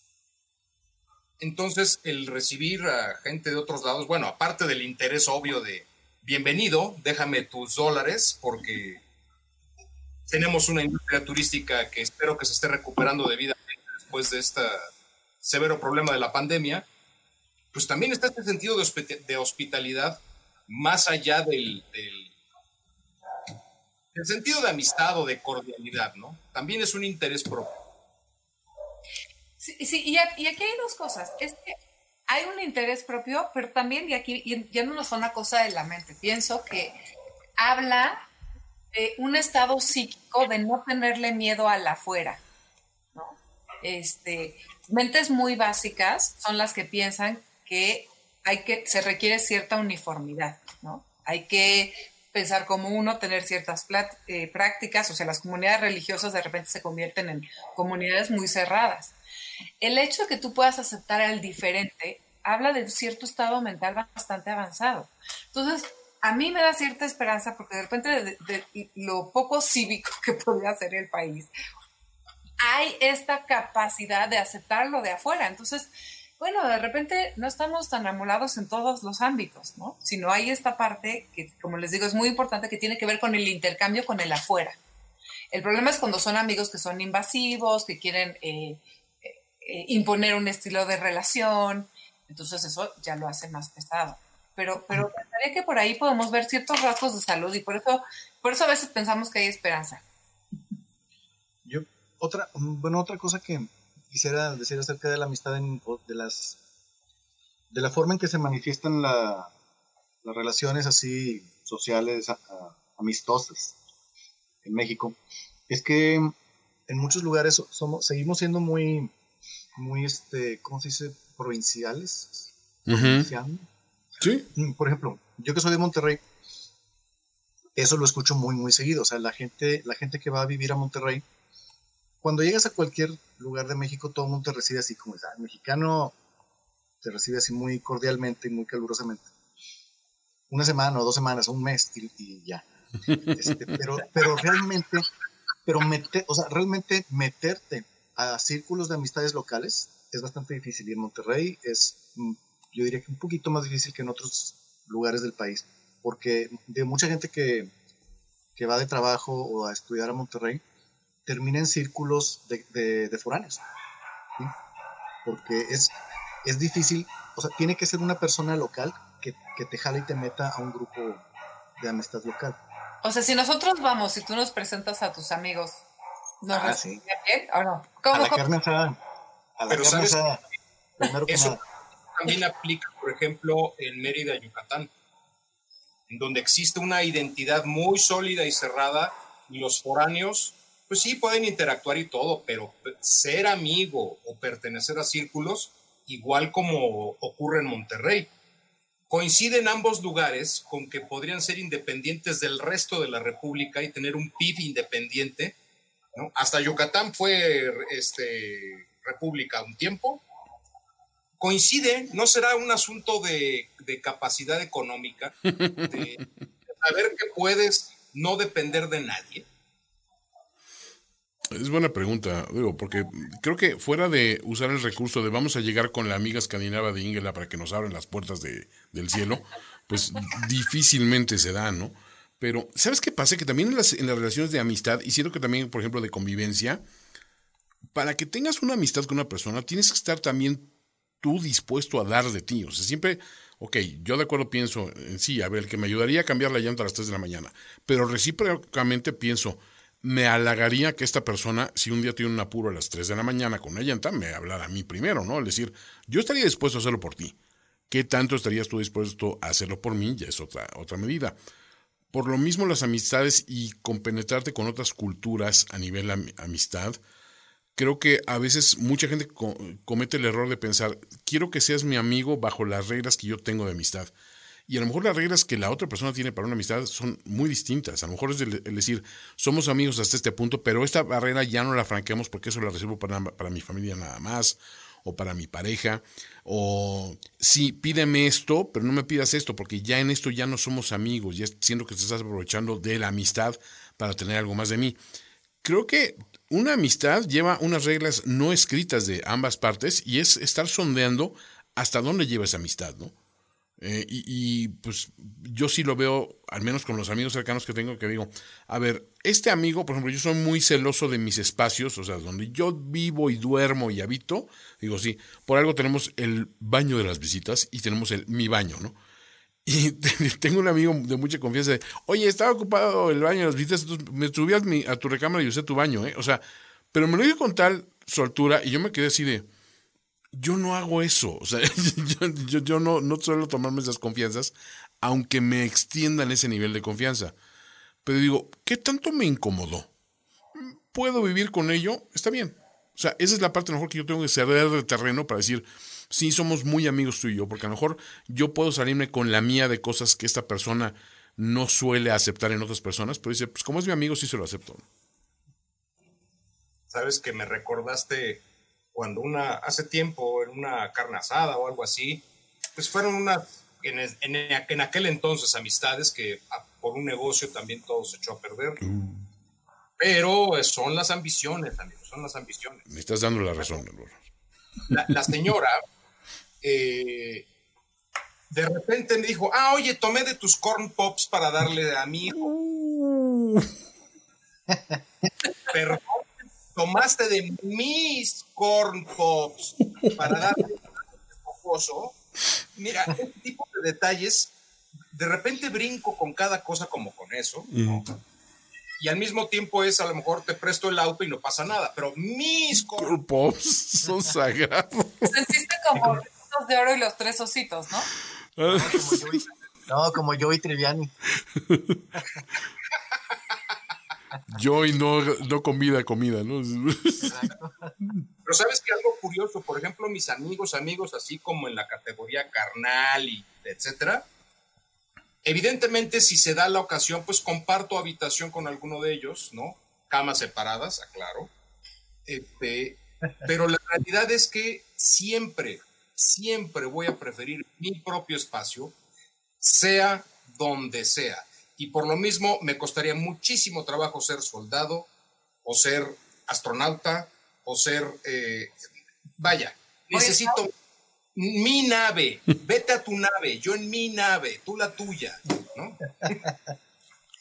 Entonces, el recibir a gente de otros lados, bueno, aparte del interés obvio de bienvenido, déjame tus dólares, porque tenemos una industria turística que espero que se esté recuperando debidamente después de este severo problema de la pandemia, pues también está este sentido de hospitalidad más allá del, del, sentido de amistad o de cordialidad, ¿no? También es un interés propio. Sí, sí, y, aquí hay dos cosas. Es que hay un interés propio, pero también, y aquí ya no nos fue una cosa de la mente, pienso que habla de un estado psíquico de no tenerle miedo al afuera, ¿no? Este, mentes muy básicas son las que piensan que hay que, se requiere cierta uniformidad, ¿no? Hay que pensar como uno, tener ciertas eh, prácticas, o sea, las comunidades religiosas de repente se convierten en comunidades muy cerradas. El hecho de que tú puedas aceptar al diferente habla de cierto estado mental bastante avanzado. Entonces, a mí me da cierta esperanza porque de repente de, de lo poco cívico que podría ser el país, hay esta capacidad de aceptarlo de afuera. Entonces, bueno, de repente no estamos tan amolados en todos los ámbitos, ¿no? Sino hay esta parte que, como les digo, es muy importante que tiene que ver con el intercambio con el afuera. El problema es cuando son amigos que son invasivos, que quieren eh, eh, imponer un estilo de relación, entonces eso ya lo hace más pesado. Pero, pero pensaría que por ahí podemos ver ciertos rasgos de salud y por eso, por eso a veces pensamos que hay esperanza. Yo, otra, bueno, otra cosa que quisiera decir acerca de la amistad, en, de las, de la forma en que se manifiestan la- las relaciones así sociales, a- a- amistosas en México, es que en muchos lugares somos, seguimos siendo muy, muy, este, ¿cómo se dice? Provinciales. Sí. Mm, Por ejemplo, yo que soy de Monterrey, eso lo escucho muy, muy seguido. O sea, la gente, la gente que va a vivir a Monterrey, cuando llegas a cualquier lugar de México, todo el mundo te recibe así como, ah, el mexicano te recibe así muy cordialmente y muy calurosamente. Una semana o dos semanas un mes y, y ya. Este, pero, pero realmente, pero mete- o sea, realmente meterte a círculos de amistades locales es bastante difícil. Y en Monterrey es, mm, yo diría que un poquito más difícil que en otros lugares del país. Porque de mucha gente que, que va de trabajo o a estudiar a Monterrey, termina en círculos de, de, de foráneos. ¿sí? Porque es, es difícil, o sea, tiene que ser una persona local que, que te jale y te meta a un grupo de amistad local. O sea, si nosotros vamos y tú nos presentas a tus amigos, ¿nos Ah, reciben bien o no? A ¿Cómo, la cómo? carne asada. A la Pero carne ¿sabes? asada. Primero que Eso nada. también aplica, por ejemplo, en Mérida, Yucatán, en donde existe una identidad muy sólida y cerrada, y los foráneos, pues sí, pueden interactuar y todo, pero ser amigo o pertenecer a círculos, igual como ocurre en Monterrey, coincide en ambos lugares con que podrían ser independientes del resto de la República y tener un PIB independiente, ¿no? Hasta Yucatán fue este, república un tiempo, coincide, no será un asunto de, de capacidad económica, de saber que puedes no depender de nadie. Es buena pregunta, digo, porque creo que fuera de usar el recurso de vamos a llegar con la amiga escandinava de Ingela para que nos abran las puertas de- del cielo, pues difícilmente se da, ¿no? Pero, ¿sabes qué pasa? Que también en las, en las relaciones de amistad, y siento que también, por ejemplo, de convivencia, para que tengas una amistad con una persona, tienes que estar también tú dispuesto a dar de ti. O sea, siempre, ok, yo de acuerdo pienso en sí, a ver, el que me ayudaría a cambiar la llanta a las 3 de la mañana, pero recíprocamente pienso, me halagaría que esta persona, si un día tiene un apuro a las 3 de la mañana con una llanta, me hablara a mí primero, ¿no? Es decir, yo estaría dispuesto a hacerlo por ti. ¿Qué tanto estarías tú dispuesto a hacerlo por mí? Ya es otra, otra medida. Por lo mismo las amistades y compenetrarte con otras culturas a nivel amistad, creo que a veces mucha gente comete el error de pensar, quiero que seas mi amigo bajo las reglas que yo tengo de amistad. Y a lo mejor las reglas que la otra persona tiene para una amistad son muy distintas. A lo mejor es el, decir, somos amigos hasta este punto, pero esta barrera ya no la franqueamos porque eso la recibo para, para mi familia nada más o para mi pareja, o sí, pídeme esto, pero no me pidas esto, porque ya en esto ya no somos amigos, ya siento que te estás aprovechando de la amistad para tener algo más de mí. Creo que una amistad lleva unas reglas no escritas de ambas partes y es estar sondeando hasta dónde lleva esa amistad, ¿no? Eh, y, pues yo sí lo veo, al menos con los amigos cercanos que tengo, que digo, a ver, este amigo, por ejemplo, yo soy muy celoso de mis espacios, o sea, donde yo vivo y duermo y habito, digo, sí, por algo tenemos el baño de las visitas y tenemos el mi baño, ¿no? [LAUGHS] Y tengo un amigo de mucha confianza de, oye, estaba ocupado el baño de las visitas, me subí a, mi, a tu recámara y usé tu baño, ¿eh? O sea, pero me lo dijo con tal soltura y yo me quedé así de, yo no hago eso. O sea, [LAUGHS] yo, no, no suelo tomarme esas confianzas, aunque me extiendan ese nivel de confianza. Pero digo, ¿qué tanto me incomodó? ¿Puedo vivir con ello? Está bien. O sea, esa es la parte mejor que yo tengo que ceder de terreno para decir, sí, somos muy amigos tú y yo, porque a lo mejor yo puedo salirme con la mía de cosas que esta persona no suele aceptar en otras personas, pero dice, pues como es mi amigo, sí se lo acepto. Sabes que me recordaste cuando una, hace tiempo, en una carne asada o algo así, pues fueron unas, en, en, aquel entonces, amistades que por un negocio también todo se echó a perder. Mm. Pero son las ambiciones, amigos, son las ambiciones. Me estás dando la razón, la, la señora eh, de repente me dijo, ah, oye, tomé de tus corn pops para darle a mi hijo. Uh. Perdón, tomaste de mis corn pops para darle esposo, mira, este tipo de detalles, de repente brinco con cada cosa como con eso, y al mismo tiempo es, a lo mejor te presto el auto y no pasa nada, pero mis corn pops son sagrados. Sentiste como los de oro y los tres ositos, ¿no? No, como yo y Triviani. [LAUGHS] Yo y no, no comida, comida, ¿no? Pero sabes que algo curioso, por ejemplo, mis amigos, amigos, así como en la categoría carnal y etcétera, evidentemente si se da la ocasión, pues comparto habitación con alguno de ellos, ¿no? Camas separadas, aclaro. Este, pero la realidad es que siempre, siempre voy a preferir mi propio espacio, sea donde sea y por lo mismo me costaría muchísimo trabajo ser soldado o ser astronauta o ser, eh, vaya, necesito mi nave, vete a tu nave, yo en mi nave, tú la tuya, ¿no?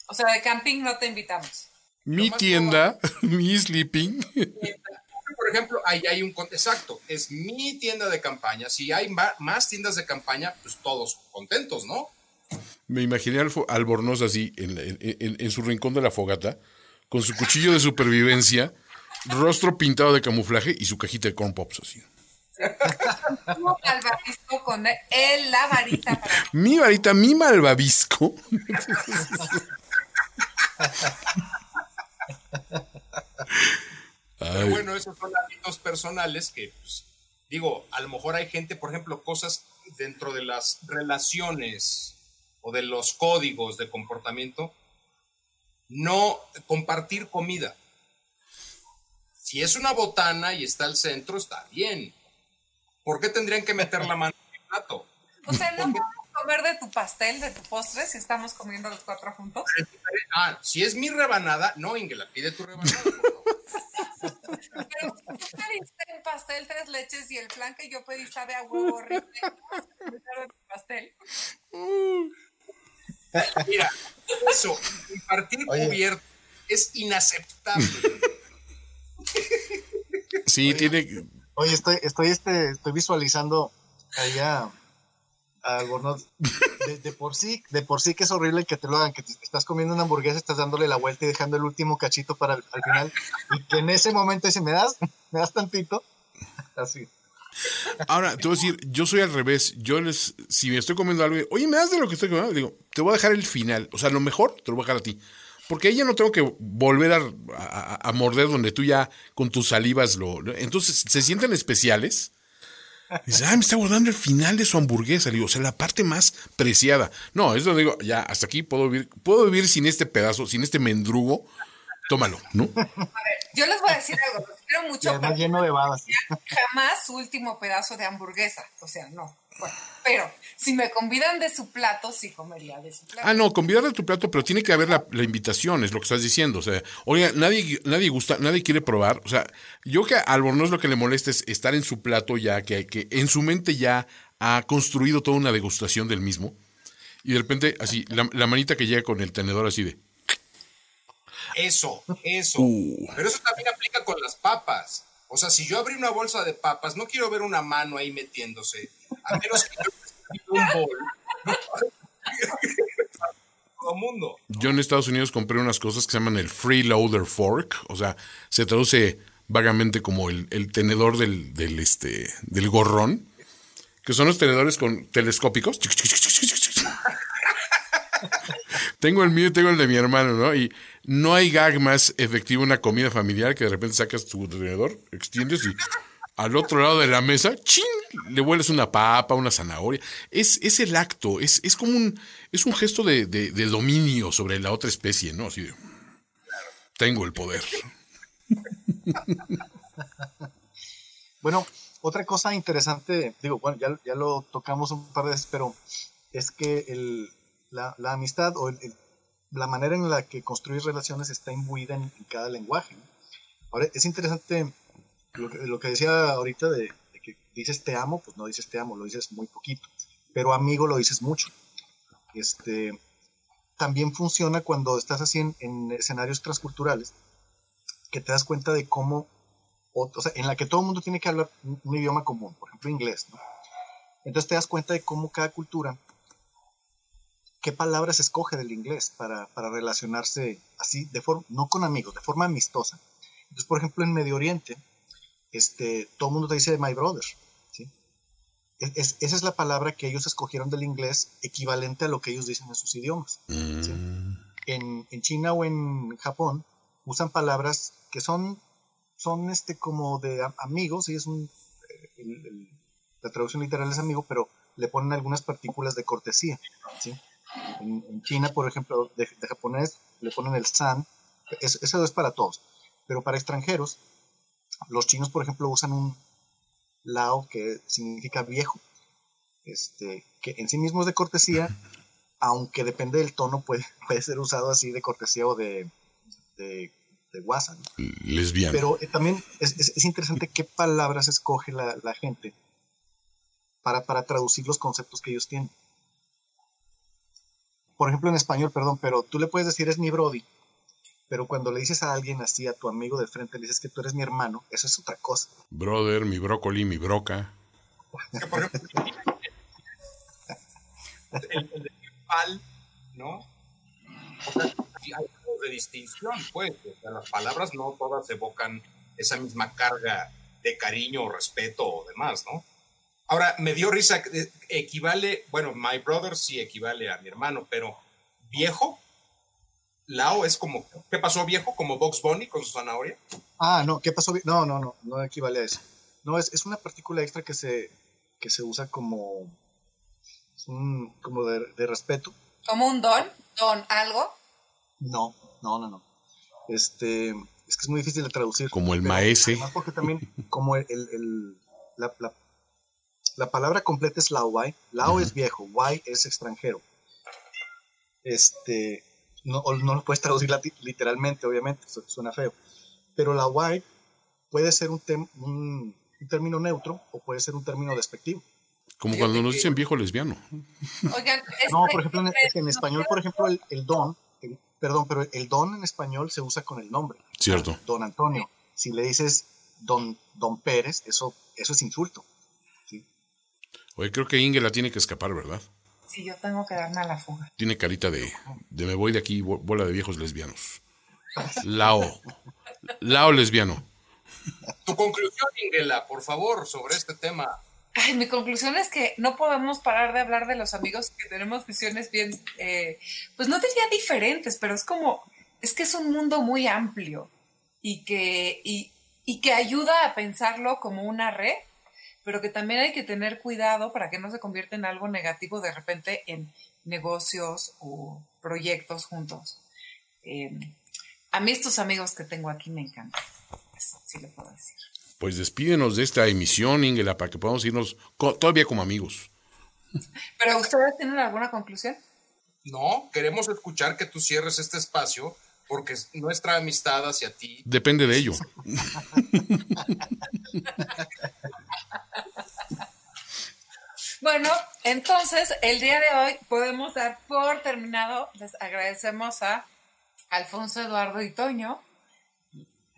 O sea, de camping no te invitamos. Mi tienda, [LAUGHS] mi sleeping. Por ejemplo, ahí hay un exacto, es mi tienda de campaña. Si hay más tiendas de campaña, pues todos contentos, ¿no? Me imaginé al Albornoz así, en, su rincón de la fogata, con su cuchillo de supervivencia, rostro pintado de camuflaje y su cajita de corn pops así. malvavisco con él, la varita. Mi varita, mi malvavisco. Pero bueno, esos son hábitos personales que, pues, digo, a lo mejor hay gente, por ejemplo, cosas dentro de las relaciones o de los códigos de comportamiento, no compartir comida. Si es una botana y está al centro, está bien. ¿Por qué tendrían que meter la mano en el plato? O sea, ¿no podemos comer de tu pastel, de tu postre, si estamos comiendo los cuatro juntos? Ah, si es mi rebanada, no, Ingela, pide tu rebanada. Pero tú pediste un pastel tres leches y el flan que yo pedí sabe a huevo horrible. [LAUGHS] pastel. Mira, eso, compartir cubierto es inaceptable. Sí, tiene. Oye, estoy, estoy, este, estoy visualizando allá Albornoz, de, de, por sí, de por sí que es horrible que te lo hagan, que te, estás comiendo una hamburguesa, estás dándole la vuelta y dejando el último cachito para el, al final, y que en ese momento dice, ¿me das? ¿Me das tantito? [LAUGHS] Así. Ahora, te voy a decir, yo soy al revés. Yo les, si me estoy comiendo algo, oye, ¿me das de lo que estoy comiendo? Digo, te voy a dejar el final. O sea, lo mejor te lo voy a dejar a ti. Porque ahí ya no tengo que volver a, morder donde tú ya con tus salivas lo, Entonces, se sienten especiales Dice, ah, me está guardando el final de su hamburguesa. Digo, o sea, la parte más preciada. No, eso digo, ya, hasta aquí puedo vivir, puedo vivir sin este pedazo, sin este mendrugo. Tómalo, ¿no? [LAUGHS] A ver, yo les voy a decir algo, los quiero mucho. Pero lleno de babas. Jamás su último pedazo de hamburguesa. O sea, no. Bueno, pero si me convidan de su plato, sí comería de su plato. Ah, no, convidar de tu plato, pero tiene que haber la, la, invitación, es lo que estás diciendo. O sea, oiga, nadie, nadie gusta, nadie quiere probar. O sea, yo que a Albornoz lo que le molesta es estar en su plato ya, que, que en su mente ya ha construido toda una degustación del mismo. Y de repente, así, la, la manita que llega con el tenedor así de. Eso, eso. Uh. Pero eso también aplica con las papas. O sea, si yo abrí una bolsa de papas, no quiero ver una mano ahí metiéndose. A menos que yo un bol. [LAUGHS] Todo mundo. Yo en Estados Unidos compré unas cosas que se llaman el freeloader fork. O sea, se traduce vagamente como el, el tenedor del, del, este, del gorrón. Que son los tenedores con telescópicos. [LAUGHS] tengo el mío y tengo el de mi hermano, ¿no? Y no hay gag más efectivo en una comida familiar que de repente sacas tu tenedor, extiendes y al otro lado de la mesa, ¡chin! le vuelves una papa, una zanahoria. Es, es el acto, es, es como un, es un gesto de, de, dominio sobre la otra especie, ¿no? Así de, tengo el poder. [LAUGHS] bueno, otra cosa interesante, digo, bueno, ya, ya, lo tocamos un par de veces, pero es que el, la, la, amistad o la manera en la que construir relaciones está imbuida en, cada lenguaje. Ahora, es interesante lo que, lo que decía ahorita de, que dices te amo, pues no dices te amo, lo dices muy poquito, pero amigo lo dices mucho. Este, también funciona cuando estás así en, en escenarios transculturales, que te das cuenta de cómo, o, sea, en la que todo el mundo tiene que hablar un, idioma común, por ejemplo inglés. Entonces te das cuenta de cómo cada cultura, qué palabras escoge del inglés para, para relacionarse así, de forma, no con amigos, de forma amistosa. Entonces, por ejemplo, en Medio Oriente, este, todo el mundo te dice my brother. ¿sí? Es, esa es la palabra que ellos escogieron del inglés equivalente a lo que ellos dicen en sus idiomas. Mm. ¿sí? En, en, China o en Japón usan palabras que son, son este, como de amigos, y es un, el, el, la traducción literal es amigo, pero le ponen algunas partículas de cortesía. ¿sí? En, en, China, por ejemplo, de, de, japonés le ponen el san, eso, eso es para todos, pero para extranjeros los chinos, por ejemplo, usan un lao que significa viejo, este, que en sí mismo es de cortesía, aunque depende del tono, puede, puede ser usado así de cortesía o de, de, de guasa. ¿no? Lesbiana. Pero eh, también es, es, es, interesante qué palabras escoge la, la gente para, para traducir los conceptos que ellos tienen. Por ejemplo, en español, perdón, pero tú le puedes decir es mi Brody, pero cuando le dices a alguien así, a tu amigo de frente, le dices que tú eres mi hermano, eso es otra cosa. Brother, mi brócoli, mi broca. el, el pal, ¿no? O sea, hay algo de distinción, pues. O sea, las palabras no todas evocan esa misma carga de cariño o respeto o demás, ¿no? Ahora, me dio risa, equivale, bueno, my brother sí equivale a mi hermano, pero viejo Lao es como, ¿qué pasó viejo? Como Box Bunny con su zanahoria. Ah, no, ¿qué pasó? No, no, no, no equivale a eso. No, es, es una partícula extra que se, que se usa como, un, como de, de, respeto. ¿Como un don? ¿Don algo? No, no, no, no. Este, es que es muy difícil de traducir. Como el maese. Además porque también, como el, el, el la, la, la, palabra completa es Lao Lao uh -huh. es viejo, Wai es extranjero. Este, no, no lo puedes traducir literalmente, obviamente, suena feo. Pero la white puede ser un, un, un, término neutro o puede ser un término despectivo. Como cuando nos dicen viejo lesbiano. Oigan, no, por ejemplo, en, en español, por ejemplo, el, el don, el, perdón, pero el don en español se usa con el nombre. Cierto. Don Antonio. Si le dices don, don Pérez, eso, eso es insulto. Oye, creo que Inge la tiene que escapar, ¿verdad? Sí, yo tengo que darme a la fuga. Tiene carita de, de me voy de aquí, bo- bola de viejos lesbianos. Lao. Lao lesbiano. Tu conclusión, Ingela, por favor, sobre este tema. Ay, mi conclusión es que no podemos parar de hablar de los amigos que tenemos visiones bien, eh, pues no diría diferentes, pero es como, es que es un mundo muy amplio y que, y, y que ayuda a pensarlo como una red, pero que también hay que tener cuidado para que no se convierta en algo negativo de repente en negocios o proyectos juntos. Eh, a mí estos amigos que tengo aquí me encantan, Eso sí le puedo decir. Pues despídenos de esta emisión, Ingela, para que podamos irnos co- todavía como amigos. [LAUGHS] ¿Pero ustedes tienen alguna conclusión? No, queremos escuchar que tú cierres este espacio porque nuestra amistad hacia ti Depende de ello. [LAUGHS] Bueno, entonces el día de hoy podemos dar por terminado. Les agradecemos a Alfonso Eduardo y Toño,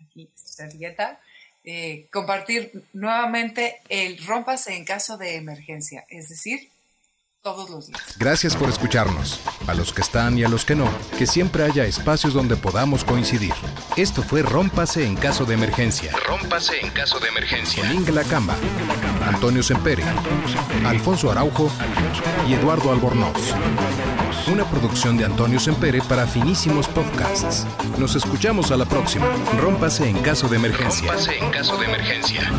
aquí su servilleta, eh, compartir nuevamente el rómpase en caso de emergencia, es decir, todos los días. Gracias por escucharnos. A los que están y a los que no, que siempre haya espacios donde podamos coincidir. Esto fue Rómpase en caso de emergencia. Rómpase en caso de emergencia. Con Inge Camba, Antonio Sempere, Alfonso Araujo y Eduardo Albornoz. Una producción de Antonio Sempere para finísimos podcasts. Nos escuchamos a la próxima. Rómpase en caso de emergencia. Rómpase en caso de emergencia.